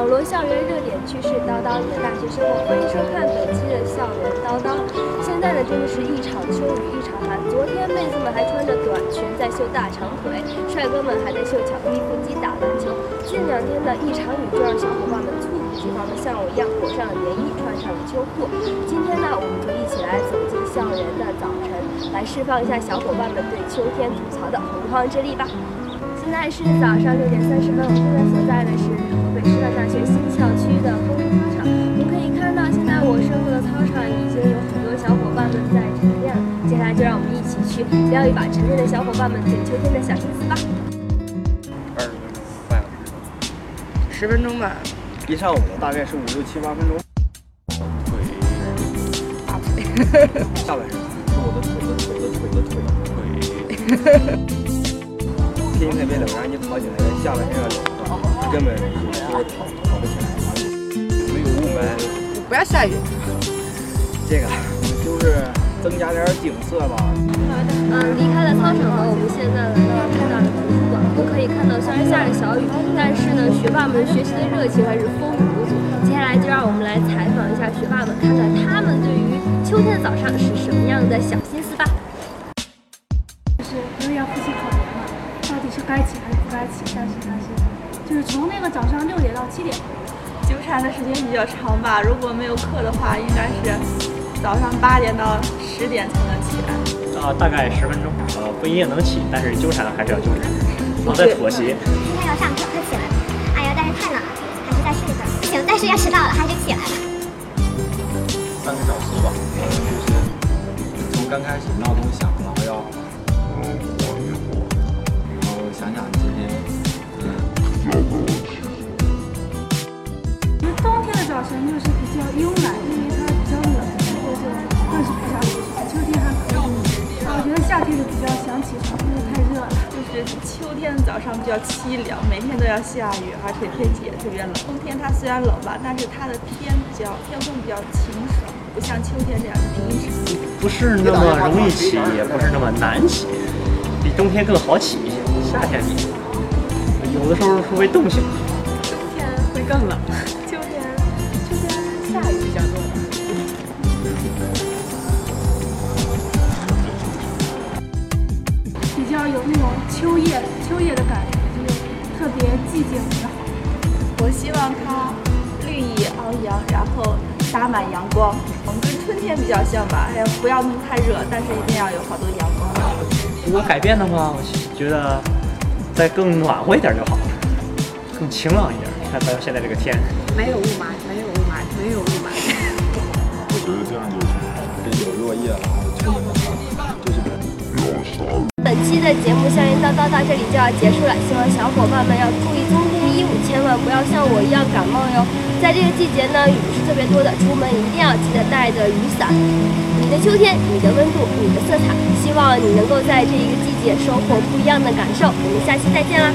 网罗校园热点趣事叨叨，你的大学生活，欢迎收看本期的校园叨叨。现在呢，真的是一场秋雨一场寒。昨天妹子们还穿着短裙在秀大长腿，帅哥们还在秀巧克力腹肌打篮球。近两天呢一场雨就让小伙伴们猝不及防的像我一样裹上了棉衣，穿上了秋裤。今天呢，我们就一起来走进校园的早晨，来释放一下小伙伴们对秋天吐槽的洪荒之力吧。现在是早上六点三十分，我们现在所在的是河北师范大学新校区的风筝操场。我们可以看到，现在我身后的操场已经有很多小伙伴们在晨练了。接下来就让我们一起去撩一把晨练的小伙伴们对秋天的小心思吧。二十分钟，半小时。十分钟吧，一上午大概是五六七八分钟。腿，大腿，下半身 是我的腿的腿的腿的腿的腿。天气特别冷，然后你跑起来下半身要冷的话，根本就是跑跑不起来。没有雾霾，不要下雨。这个就是增加点景色吧。嗯，离开了操场后，我们现在来到了太大的图书馆。我们可以看到，虽然下着小雨，但是呢，学霸们学习的热情还是风雨无阻。接下来就让我们来采访一下学霸们，看看他们对于秋天的早上是什么样的小心那个早上六点到七点，纠缠的时间比较长吧。如果没有课的话，应该是早上八点到十点才能起来。啊，大概十分钟，呃，不一定能起，但是纠缠还是要纠缠，我在妥协。今天要上课，快起来了！哎呀，但是太冷了，还是再睡一会儿。不行，但是要迟到了，还是起来了。半个小时吧，就是从刚开始闹钟响，上比较凄凉，每天都要下雨，而且天气也特别冷。冬天它虽然冷吧，但是它的天比较天空比较晴爽，不像秋天这样的阴沉。不是那么容易起，也不是那么难起，比冬天更好起一些。夏天比有的时候会被冻醒。冬天会更冷，秋天秋天下雨比较多。那种秋叶秋叶的感觉，就是特别寂静也好。我希望它绿意昂扬，然后洒满阳光。我们跟春天比较像吧，哎呀，不要那么太热，但是一定要有好多阳光。如果改变的话，我觉得再更暖和一点就好了，更晴朗一点。看咱们现在这个天，没有雾霾，没有期的节目《校园叨叨》到这里就要结束了，希望小伙伴们要注意冬天衣物，千万不要像我一样感冒哟。在这个季节呢，雨是特别多的，出门一定要记得带着雨伞。你的秋天，你的温度，你的色彩，希望你能够在这一个季节收获不一样的感受。我们下期再见啦！